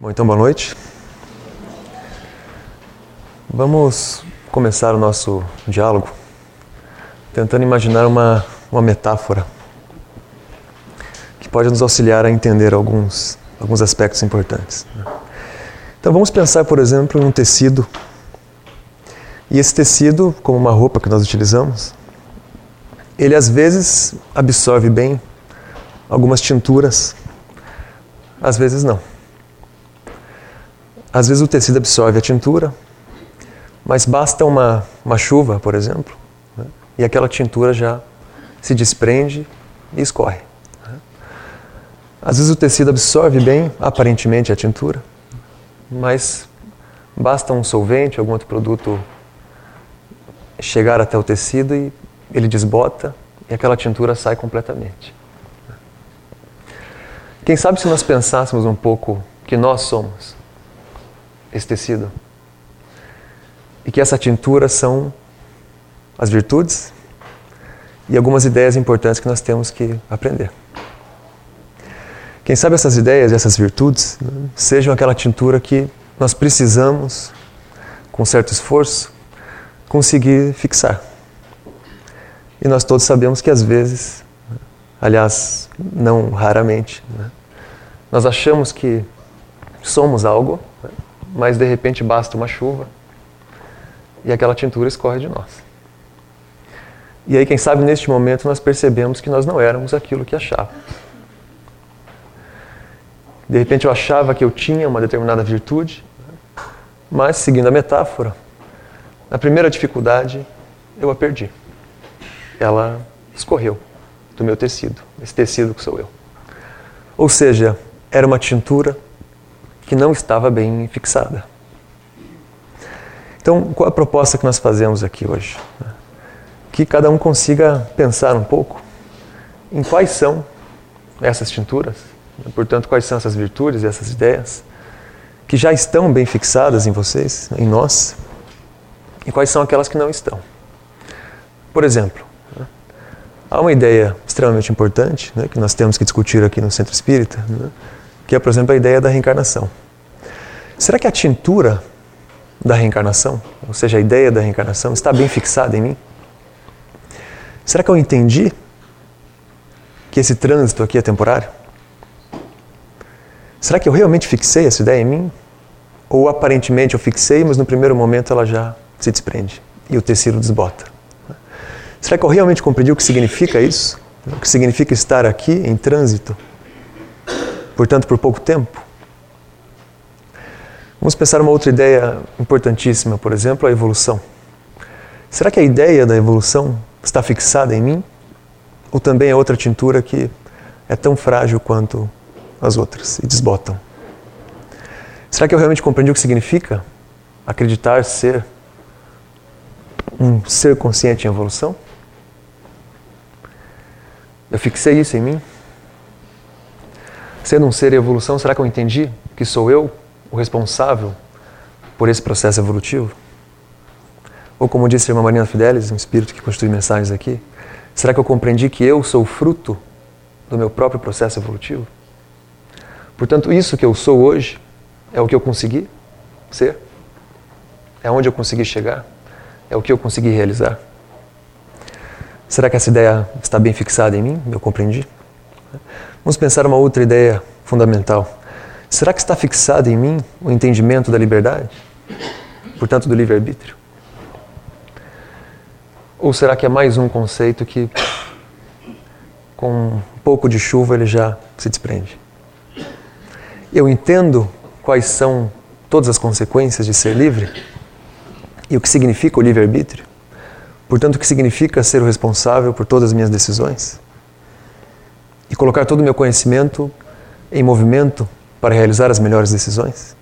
Bom, então boa noite. Vamos começar o nosso diálogo tentando imaginar uma, uma metáfora que pode nos auxiliar a entender alguns, alguns aspectos importantes. né? Então vamos pensar, por exemplo, em um tecido. E esse tecido, como uma roupa que nós utilizamos, ele às vezes absorve bem algumas tinturas, às vezes não. Às vezes o tecido absorve a tintura, mas basta uma, uma chuva, por exemplo, né, e aquela tintura já se desprende e escorre. né. Às vezes o tecido absorve bem, aparentemente, a tintura, mas basta um solvente, algum outro produto chegar até o tecido e ele desbota e aquela tintura sai completamente. Quem sabe se nós pensássemos um pouco que nós somos esse tecido e que essa tintura são as virtudes e algumas ideias importantes que nós temos que aprender. Quem sabe essas ideias e essas virtudes né, sejam aquela tintura que nós precisamos, com certo esforço, conseguir fixar. E nós todos sabemos que às vezes, aliás, não raramente, né, nós achamos que somos algo, mas de repente basta uma chuva e aquela tintura escorre de nós. E aí, quem sabe neste momento nós percebemos que nós não éramos aquilo que achávamos. De repente eu achava que eu tinha uma determinada virtude, mas seguindo a metáfora, na primeira dificuldade eu a perdi. Ela escorreu do meu tecido, esse tecido que sou eu. Ou seja, era uma tintura que não estava bem fixada. Então, qual a proposta que nós fazemos aqui hoje? Que cada um consiga pensar um pouco em quais são essas tinturas, portanto, quais são essas virtudes e essas ideias que já estão bem fixadas em vocês, em nós, e quais são aquelas que não estão. Por exemplo, há uma ideia extremamente importante né, que nós temos que discutir aqui no Centro Espírita, né, que é, por exemplo, a ideia da reencarnação. Será que a tintura da reencarnação, ou seja, a ideia da reencarnação, está bem fixada em mim? Será que eu entendi que esse trânsito aqui é temporário? Será que eu realmente fixei essa ideia em mim? Ou aparentemente eu fixei, mas no primeiro momento ela já se desprende e o tecido desbota? Será que eu realmente compreendi o que significa isso? O que significa estar aqui em trânsito? Portanto, por pouco tempo? Vamos pensar uma outra ideia importantíssima, por exemplo, a evolução. Será que a ideia da evolução está fixada em mim? Ou também é outra tintura que é tão frágil quanto as outras e desbotam? Será que eu realmente compreendi o que significa acreditar ser um ser consciente em evolução? Eu fixei isso em mim? Sendo um ser em evolução, será que eu entendi que sou eu o responsável por esse processo evolutivo? Ou como disse a irmã Marina Fidelis, um espírito que construi mensagens aqui, será que eu compreendi que eu sou fruto do meu próprio processo evolutivo? Portanto, isso que eu sou hoje é o que eu consegui ser? É onde eu consegui chegar? É o que eu consegui realizar? Será que essa ideia está bem fixada em mim? Eu compreendi? Vamos pensar uma outra ideia fundamental. Será que está fixado em mim o entendimento da liberdade? Portanto, do livre-arbítrio? Ou será que é mais um conceito que, com um pouco de chuva, ele já se desprende? Eu entendo quais são todas as consequências de ser livre e o que significa o livre-arbítrio? Portanto, o que significa ser o responsável por todas as minhas decisões? E colocar todo o meu conhecimento em movimento para realizar as melhores decisões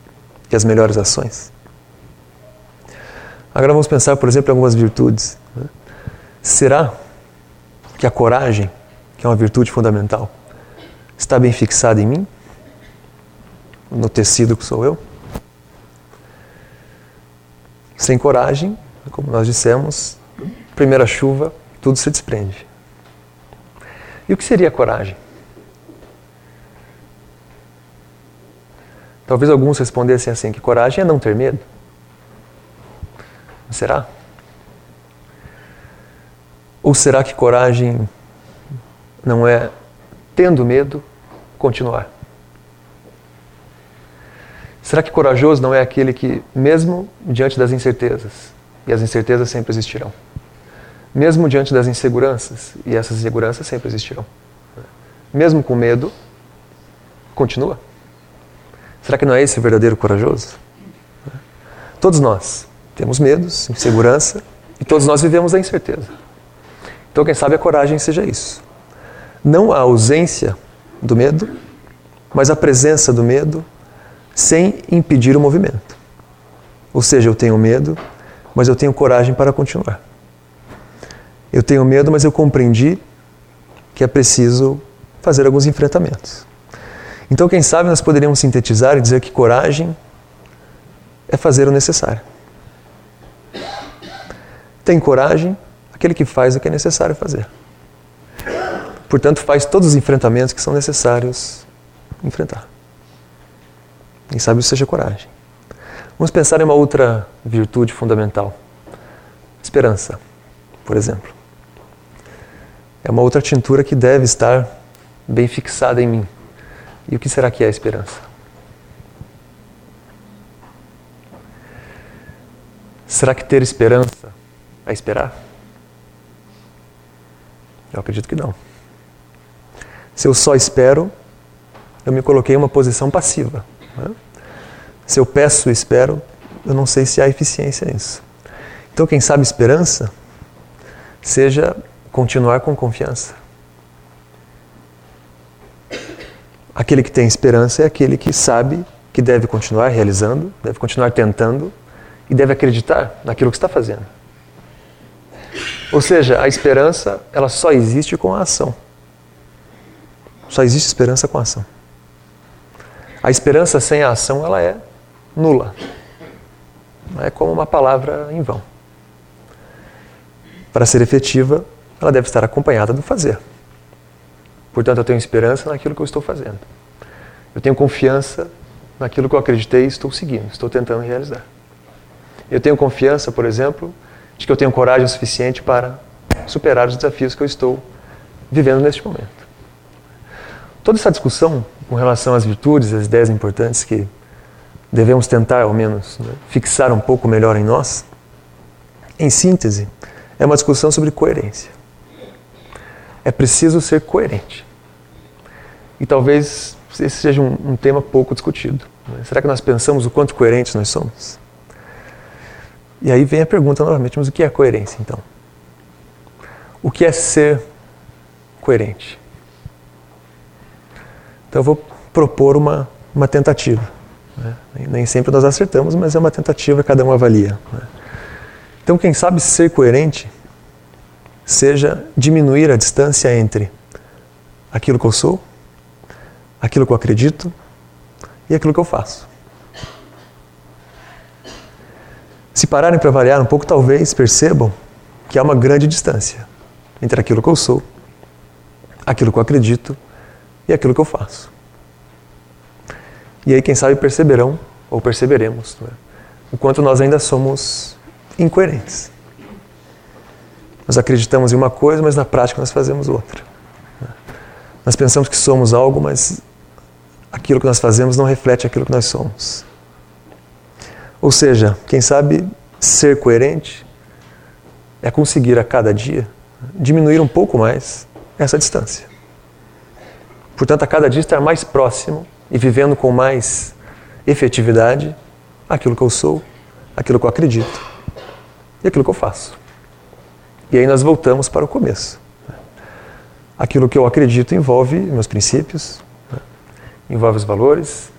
e as melhores ações. Agora vamos pensar, por exemplo, em algumas virtudes. né? Será que a coragem, que é uma virtude fundamental, está bem fixada em mim? No tecido que sou eu? Sem coragem, como nós dissemos, primeira chuva, tudo se desprende. E o que seria coragem? Talvez alguns respondessem assim: que coragem é não ter medo. Será? Ou será que coragem não é, tendo medo, continuar? Será que corajoso não é aquele que, mesmo diante das incertezas, e as incertezas sempre existirão, mesmo diante das inseguranças, e essas inseguranças sempre existirão, mesmo com medo, continua? Será que não é esse o verdadeiro corajoso? Todos nós temos medos, insegurança, e todos nós vivemos a incerteza. Então, quem sabe a coragem seja isso. Não a ausência do medo, mas a presença do medo sem impedir o movimento. Ou seja, eu tenho medo, mas eu tenho coragem para continuar. Eu tenho medo, mas eu compreendi que é preciso fazer alguns enfrentamentos. Então, quem sabe nós poderíamos sintetizar e dizer que coragem é fazer o necessário. Tem coragem aquele que faz o que é necessário fazer. Portanto, faz todos os enfrentamentos que são necessários enfrentar. Quem sabe isso seja coragem. Vamos pensar em uma outra virtude fundamental: esperança, por exemplo. É uma outra tintura que deve estar bem fixada em mim. E o que será que é a esperança? Será que ter esperança é esperar? Eu acredito que não. Se eu só espero, eu me coloquei em uma posição passiva. Né? Se eu peço e espero, eu não sei se há eficiência nisso. Então, quem sabe esperança seja continuar com confiança. Aquele que tem esperança é aquele que sabe que deve continuar realizando, deve continuar tentando e deve acreditar naquilo que está fazendo. Ou seja, a esperança ela só existe com a ação. Só existe esperança com a ação. A esperança sem a ação ela é nula. É como uma palavra em vão. Para ser efetiva, ela deve estar acompanhada do fazer. Portanto, eu tenho esperança naquilo que eu estou fazendo. Eu tenho confiança naquilo que eu acreditei e estou seguindo, estou tentando realizar. Eu tenho confiança, por exemplo, de que eu tenho coragem suficiente para superar os desafios que eu estou vivendo neste momento. Toda essa discussão com relação às virtudes, às ideias importantes que devemos tentar, ao menos, né, fixar um pouco melhor em nós, em síntese, é uma discussão sobre coerência. É preciso ser coerente. E talvez esse seja um, um tema pouco discutido. Né? Será que nós pensamos o quanto coerentes nós somos? E aí vem a pergunta novamente: mas o que é coerência então? O que é ser coerente? Então eu vou propor uma, uma tentativa. Né? Nem sempre nós acertamos, mas é uma tentativa, cada um avalia. Né? Então, quem sabe ser coerente seja diminuir a distância entre aquilo que eu sou, aquilo que eu acredito e aquilo que eu faço. Se pararem para avaliar um pouco, talvez percebam que há uma grande distância entre aquilo que eu sou, aquilo que eu acredito e aquilo que eu faço. E aí, quem sabe, perceberão, ou perceberemos, é? o quanto nós ainda somos incoerentes. Nós acreditamos em uma coisa, mas na prática nós fazemos outra. Nós pensamos que somos algo, mas aquilo que nós fazemos não reflete aquilo que nós somos. Ou seja, quem sabe ser coerente é conseguir a cada dia diminuir um pouco mais essa distância. Portanto, a cada dia estar mais próximo e vivendo com mais efetividade aquilo que eu sou, aquilo que eu acredito e aquilo que eu faço. E aí nós voltamos para o começo. Aquilo que eu acredito envolve meus princípios, né? envolve os valores,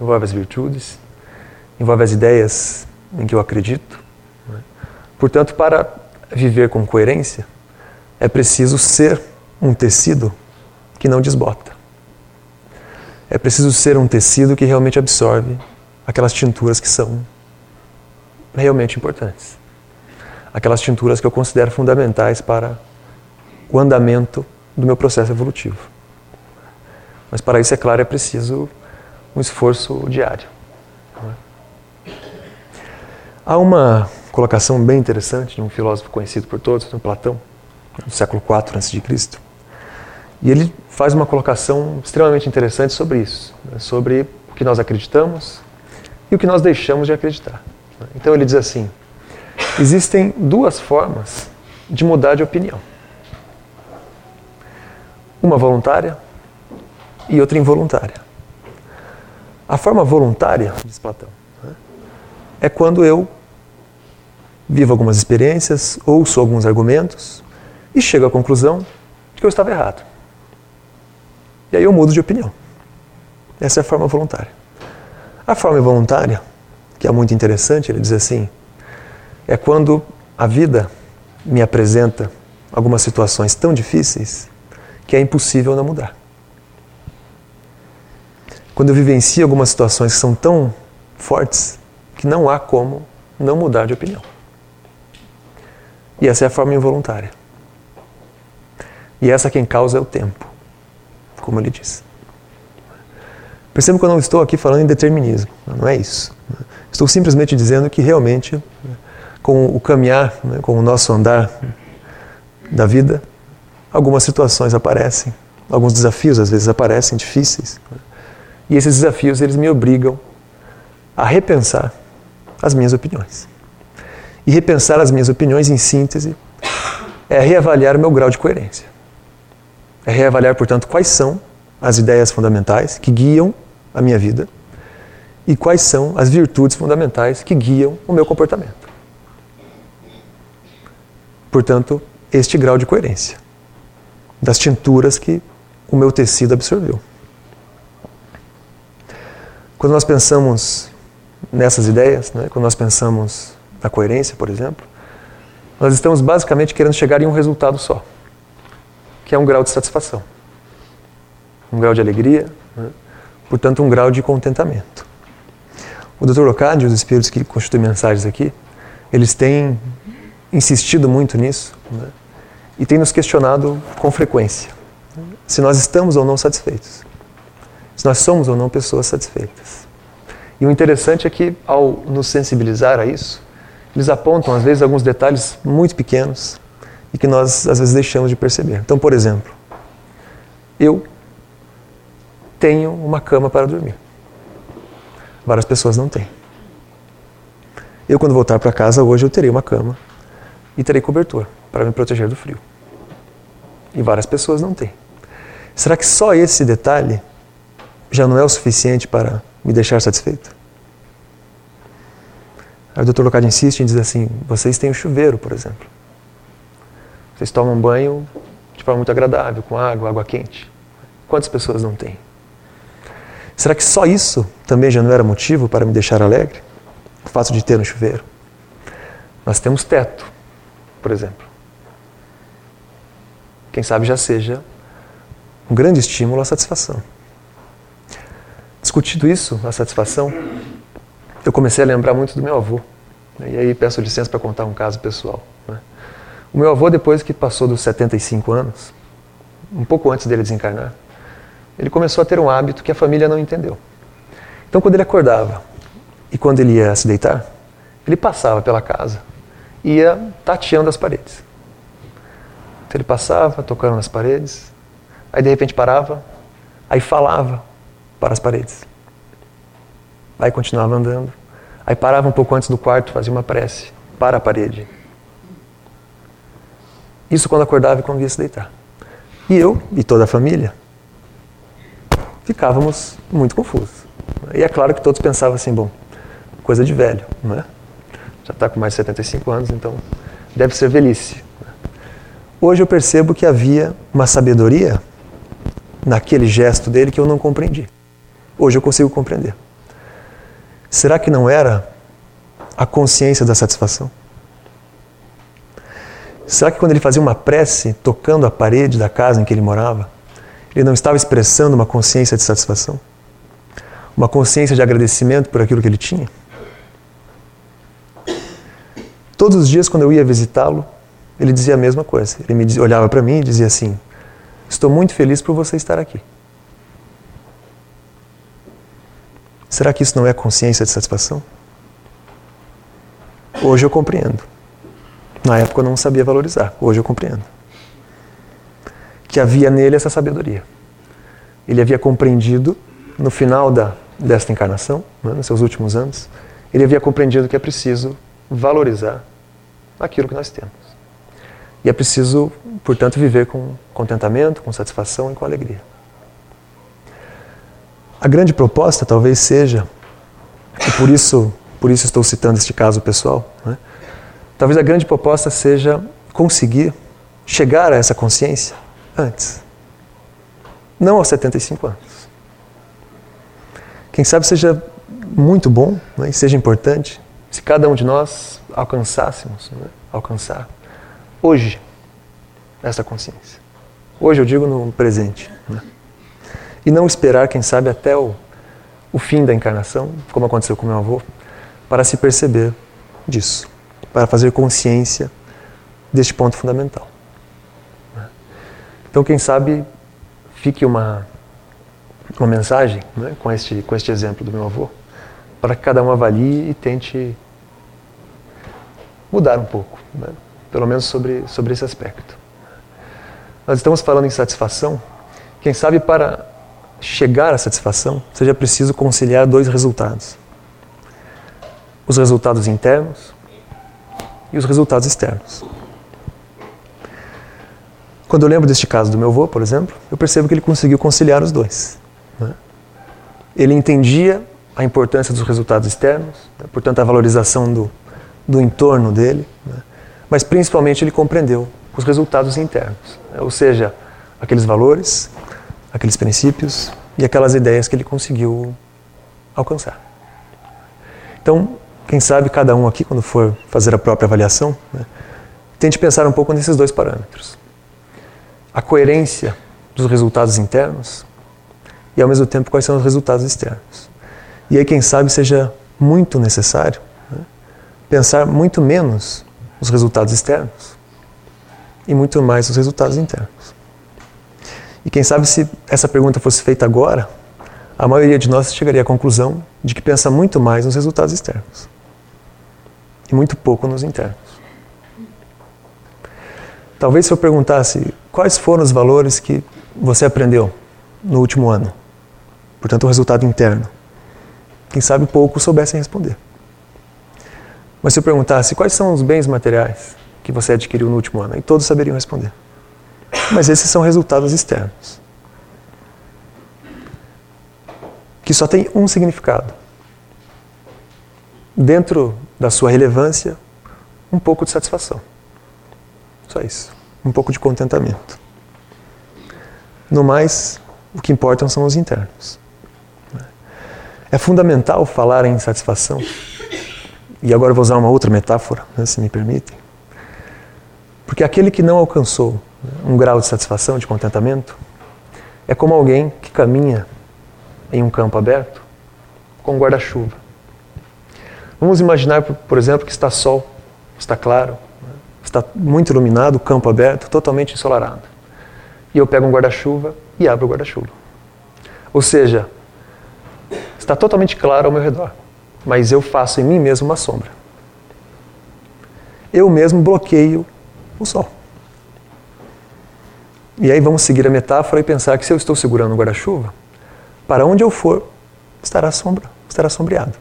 envolve as virtudes, envolve as ideias em que eu acredito. Né? Portanto, para viver com coerência, é preciso ser um tecido que não desbota. É preciso ser um tecido que realmente absorve aquelas tinturas que são realmente importantes. Aquelas tinturas que eu considero fundamentais para o andamento do meu processo evolutivo. Mas para isso, é claro, é preciso um esforço diário. É? Há uma colocação bem interessante de um filósofo conhecido por todos, Platão, do século IV a.C. E ele faz uma colocação extremamente interessante sobre isso, né? sobre o que nós acreditamos e o que nós deixamos de acreditar. Então ele diz assim: existem duas formas de mudar de opinião. Uma voluntária e outra involuntária. A forma voluntária, diz Platão, né, é quando eu vivo algumas experiências, ouço alguns argumentos e chego à conclusão de que eu estava errado. E aí eu mudo de opinião. Essa é a forma voluntária. A forma involuntária, que é muito interessante, ele diz assim, é quando a vida me apresenta algumas situações tão difíceis que é impossível não mudar. Quando eu vivencio algumas situações que são tão fortes que não há como não mudar de opinião. E essa é a forma involuntária. E essa quem causa é o tempo, como ele diz. Perceba que eu não estou aqui falando em determinismo, não é isso. Estou simplesmente dizendo que realmente, com o caminhar, né, com o nosso andar da vida, algumas situações aparecem, alguns desafios às vezes aparecem difíceis. E esses desafios eles me obrigam a repensar as minhas opiniões. E repensar as minhas opiniões, em síntese, é reavaliar o meu grau de coerência. É reavaliar, portanto, quais são as ideias fundamentais que guiam a minha vida e quais são as virtudes fundamentais que guiam o meu comportamento. Portanto, este grau de coerência das tinturas que o meu tecido absorveu. Quando nós pensamos nessas ideias, né, quando nós pensamos na coerência, por exemplo, nós estamos basicamente querendo chegar em um resultado só, que é um grau de satisfação, um grau de alegria, né, portanto, um grau de contentamento. O Dr. E os espíritos que constituem mensagens aqui, eles têm insistido muito nisso né, e têm nos questionado com frequência se nós estamos ou não satisfeitos se nós somos ou não pessoas satisfeitas. E o interessante é que, ao nos sensibilizar a isso, eles apontam, às vezes, alguns detalhes muito pequenos e que nós, às vezes, deixamos de perceber. Então, por exemplo, eu tenho uma cama para dormir. Várias pessoas não têm. Eu, quando voltar para casa hoje, eu terei uma cama e terei cobertor para me proteger do frio. E várias pessoas não têm. Será que só esse detalhe já não é o suficiente para me deixar satisfeito? Aí o Dr. Locade insiste em dizer assim: vocês têm o chuveiro, por exemplo. Vocês tomam banho de forma muito agradável, com água, água quente. Quantas pessoas não têm? Será que só isso também já não era motivo para me deixar alegre? O fato de ter um chuveiro. Nós temos teto, por exemplo. Quem sabe já seja um grande estímulo à satisfação. Discutido isso, a satisfação, eu comecei a lembrar muito do meu avô. Né? E aí peço licença para contar um caso pessoal. Né? O meu avô, depois que passou dos 75 anos, um pouco antes dele desencarnar, ele começou a ter um hábito que a família não entendeu. Então, quando ele acordava e quando ele ia se deitar, ele passava pela casa ia tateando as paredes. Então, ele passava, tocando nas paredes, aí de repente parava, aí falava para as paredes. Aí continuava andando. Aí parava um pouco antes do quarto, fazia uma prece para a parede. Isso quando acordava e quando ia se deitar. E eu e toda a família ficávamos muito confusos. E é claro que todos pensavam assim, bom, coisa de velho, não é? Já está com mais de 75 anos, então deve ser velhice. Hoje eu percebo que havia uma sabedoria naquele gesto dele que eu não compreendi. Hoje eu consigo compreender. Será que não era a consciência da satisfação? Será que quando ele fazia uma prece tocando a parede da casa em que ele morava, ele não estava expressando uma consciência de satisfação? Uma consciência de agradecimento por aquilo que ele tinha? Todos os dias, quando eu ia visitá-lo, ele dizia a mesma coisa. Ele me olhava para mim e dizia assim: Estou muito feliz por você estar aqui. Será que isso não é consciência de satisfação? Hoje eu compreendo. Na época eu não sabia valorizar, hoje eu compreendo. Que havia nele essa sabedoria. Ele havia compreendido, no final da, desta encarnação, né, nos seus últimos anos, ele havia compreendido que é preciso valorizar aquilo que nós temos. E é preciso, portanto, viver com contentamento, com satisfação e com alegria. A grande proposta talvez seja, e por isso, por isso estou citando este caso pessoal, né? talvez a grande proposta seja conseguir chegar a essa consciência antes. Não aos 75 anos. Quem sabe seja muito bom né, e seja importante cada um de nós alcançássemos, né, alcançar hoje essa consciência. Hoje eu digo no presente. Né? E não esperar, quem sabe, até o, o fim da encarnação, como aconteceu com meu avô, para se perceber disso, para fazer consciência deste ponto fundamental. Então, quem sabe, fique uma, uma mensagem né, com, este, com este exemplo do meu avô, para que cada um avalie e tente mudar um pouco, né, pelo menos sobre, sobre esse aspecto. Nós estamos falando em satisfação, quem sabe para chegar à satisfação, seja preciso conciliar dois resultados: os resultados internos e os resultados externos. Quando eu lembro deste caso do meu avô, por exemplo, eu percebo que ele conseguiu conciliar os dois. Né? Ele entendia a importância dos resultados externos, né? portanto, a valorização do, do entorno dele, né? mas principalmente ele compreendeu os resultados internos, né? ou seja, aqueles valores aqueles princípios e aquelas ideias que ele conseguiu alcançar. Então, quem sabe cada um aqui, quando for fazer a própria avaliação, né, tente pensar um pouco nesses dois parâmetros: a coerência dos resultados internos e, ao mesmo tempo, quais são os resultados externos. E aí, quem sabe, seja muito necessário pensar muito menos os resultados externos e muito mais os resultados internos. E quem sabe se essa pergunta fosse feita agora, a maioria de nós chegaria à conclusão de que pensa muito mais nos resultados externos e muito pouco nos internos. Talvez se eu perguntasse quais foram os valores que você aprendeu no último ano, portanto, o resultado interno, quem sabe poucos soubessem responder. Mas se eu perguntasse quais são os bens materiais que você adquiriu no último ano, e todos saberiam responder. Mas esses são resultados externos. Que só tem um significado. Dentro da sua relevância, um pouco de satisfação. Só isso. Um pouco de contentamento. No mais, o que importam são os internos. É fundamental falar em satisfação. E agora vou usar uma outra metáfora, né, se me permitem. Porque aquele que não alcançou um grau de satisfação, de contentamento, é como alguém que caminha em um campo aberto com um guarda-chuva. Vamos imaginar, por exemplo, que está sol, está claro, está muito iluminado, o campo aberto, totalmente ensolarado. E eu pego um guarda-chuva e abro o guarda-chuva. Ou seja, está totalmente claro ao meu redor, mas eu faço em mim mesmo uma sombra. Eu mesmo bloqueio o sol. E aí vamos seguir a metáfora e pensar que se eu estou segurando o guarda-chuva, para onde eu for, estará sombra, estará sombreado.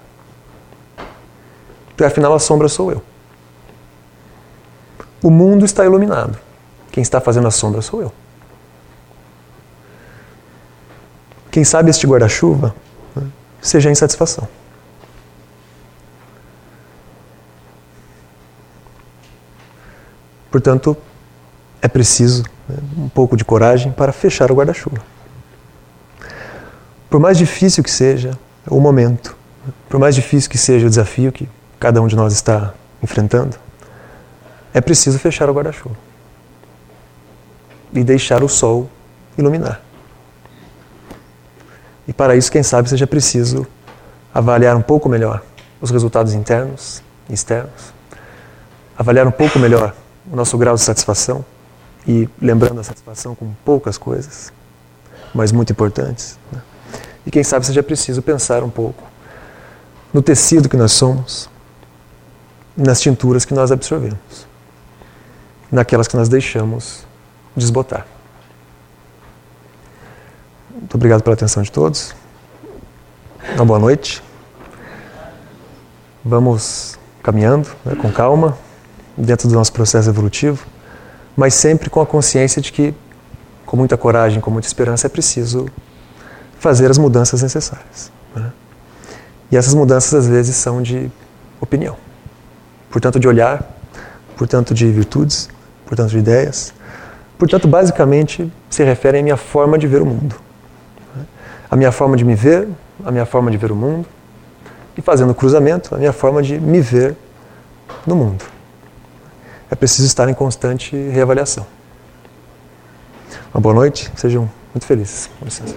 Porque afinal a sombra sou eu. O mundo está iluminado. Quem está fazendo a sombra sou eu. Quem sabe este guarda-chuva né, seja a insatisfação. Portanto, é preciso né, um pouco de coragem para fechar o guarda-chuva. Por mais difícil que seja o momento, por mais difícil que seja o desafio que cada um de nós está enfrentando, é preciso fechar o guarda-chuva e deixar o sol iluminar. E para isso, quem sabe, seja preciso avaliar um pouco melhor os resultados internos e externos, avaliar um pouco melhor o nosso grau de satisfação e lembrando a satisfação com poucas coisas, mas muito importantes. Né? E quem sabe seja preciso pensar um pouco no tecido que nós somos, nas tinturas que nós absorvemos, naquelas que nós deixamos desbotar. Muito obrigado pela atenção de todos. Uma boa noite. Vamos caminhando né, com calma, dentro do nosso processo evolutivo, mas sempre com a consciência de que, com muita coragem, com muita esperança, é preciso fazer as mudanças necessárias. Né? E essas mudanças, às vezes, são de opinião, portanto, de olhar, portanto, de virtudes, portanto, de ideias, portanto, basicamente, se referem à minha forma de ver o mundo. Né? A minha forma de me ver, a minha forma de ver o mundo, e fazendo cruzamento, a minha forma de me ver no mundo. É preciso estar em constante reavaliação. Uma boa noite, sejam muito felizes. Com licença.